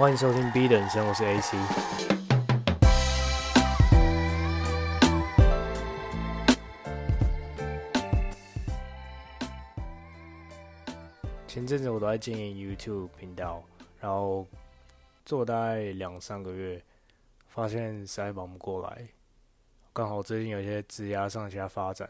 欢迎收听 B 等生，我是 AC。前阵子我都在经营 YouTube 频道，然后做大概两三个月，发现实在忙不过来。刚好最近有些职涯上下发展，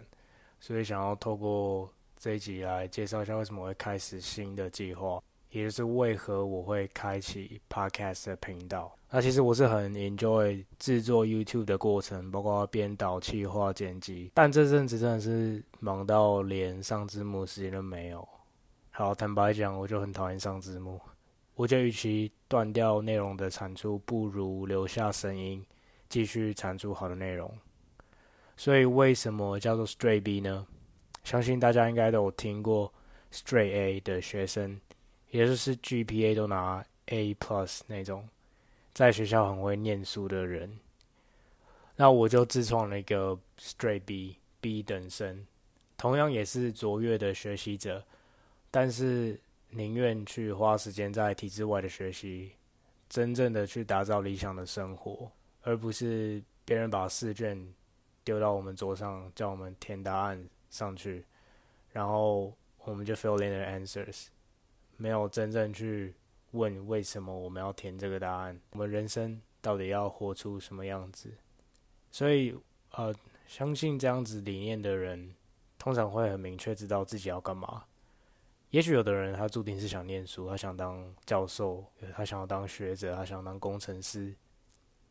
所以想要透过这一集来介绍一下为什么会开始新的计划，也就是为何我会开启 Podcast 的频道。那其实我是很 enjoy 制作 YouTube 的过程，包括编导、企划、剪辑，但这阵子真的是忙到连上字幕时间都没有。好，坦白讲，我就很讨厌上字幕。我就与其断掉内容的产出，不如留下声音，继续产出好的内容。所以为什么叫做 Straight B 呢？相信大家应该都有听过 Straight A 的学生，也就是 GPA 都拿 A plus 那种，在学校很会念书的人。那我就自创了一个 Straight B B 等生，同样也是卓越的学习者，但是宁愿去花时间在体制外的学习，真正的去打造理想的生活，而不是别人把试卷。丢到我们桌上，叫我们填答案上去，然后我们就 fill in the answers，没有真正去问为什么我们要填这个答案，我们人生到底要活出什么样子？所以，呃，相信这样子理念的人，通常会很明确知道自己要干嘛。也许有的人他注定是想念书，他想当教授，他想要当学者，他想当工程师。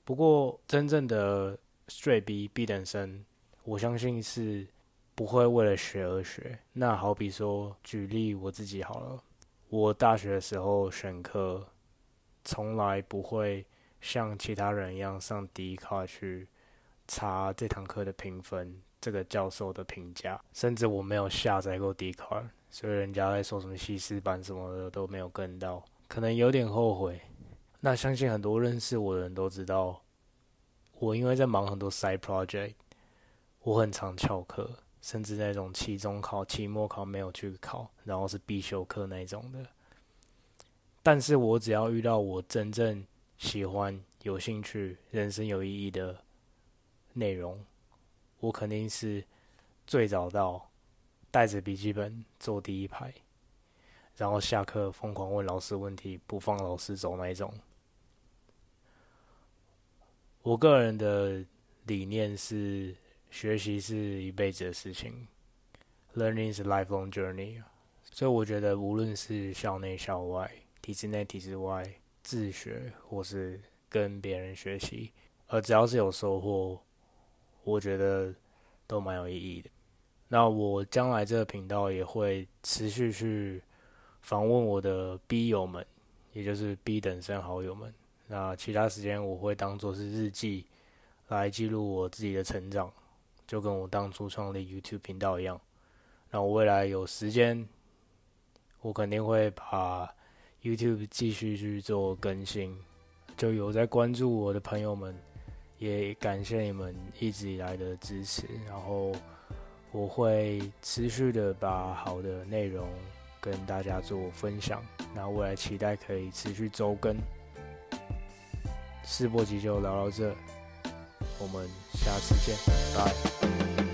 不过，真正的 Straight B B 等生，我相信是不会为了学而学。那好比说，举例我自己好了，我大学的时候选课，从来不会像其他人一样上 D 卡去查这堂课的评分，这个教授的评价，甚至我没有下载过 D 卡所以人家在说什么西施版什么的都没有跟到，可能有点后悔。那相信很多认识我的人都知道。我因为在忙很多 side project，我很常翘课，甚至那种期中考、期末考没有去考，然后是必修课那种的。但是我只要遇到我真正喜欢、有兴趣、人生有意义的内容，我肯定是最早到，带着笔记本坐第一排，然后下课疯狂问老师问题，不放老师走那一种。我个人的理念是，学习是一辈子的事情，Learning is lifelong journey。所以我觉得，无论是校内校外、体制内体制外，自学或是跟别人学习，而只要是有收获，我觉得都蛮有意义的。那我将来这个频道也会持续去访问我的 B 友们，也就是 B 等生好友们。那其他时间我会当做是日记，来记录我自己的成长，就跟我当初创立 YouTube 频道一样。那我未来有时间，我肯定会把 YouTube 继续去做更新。就有在关注我的朋友们，也感谢你们一直以来的支持。然后我会持续的把好的内容跟大家做分享。那未来期待可以持续周更。试播集就聊到这，我们下次见，拜。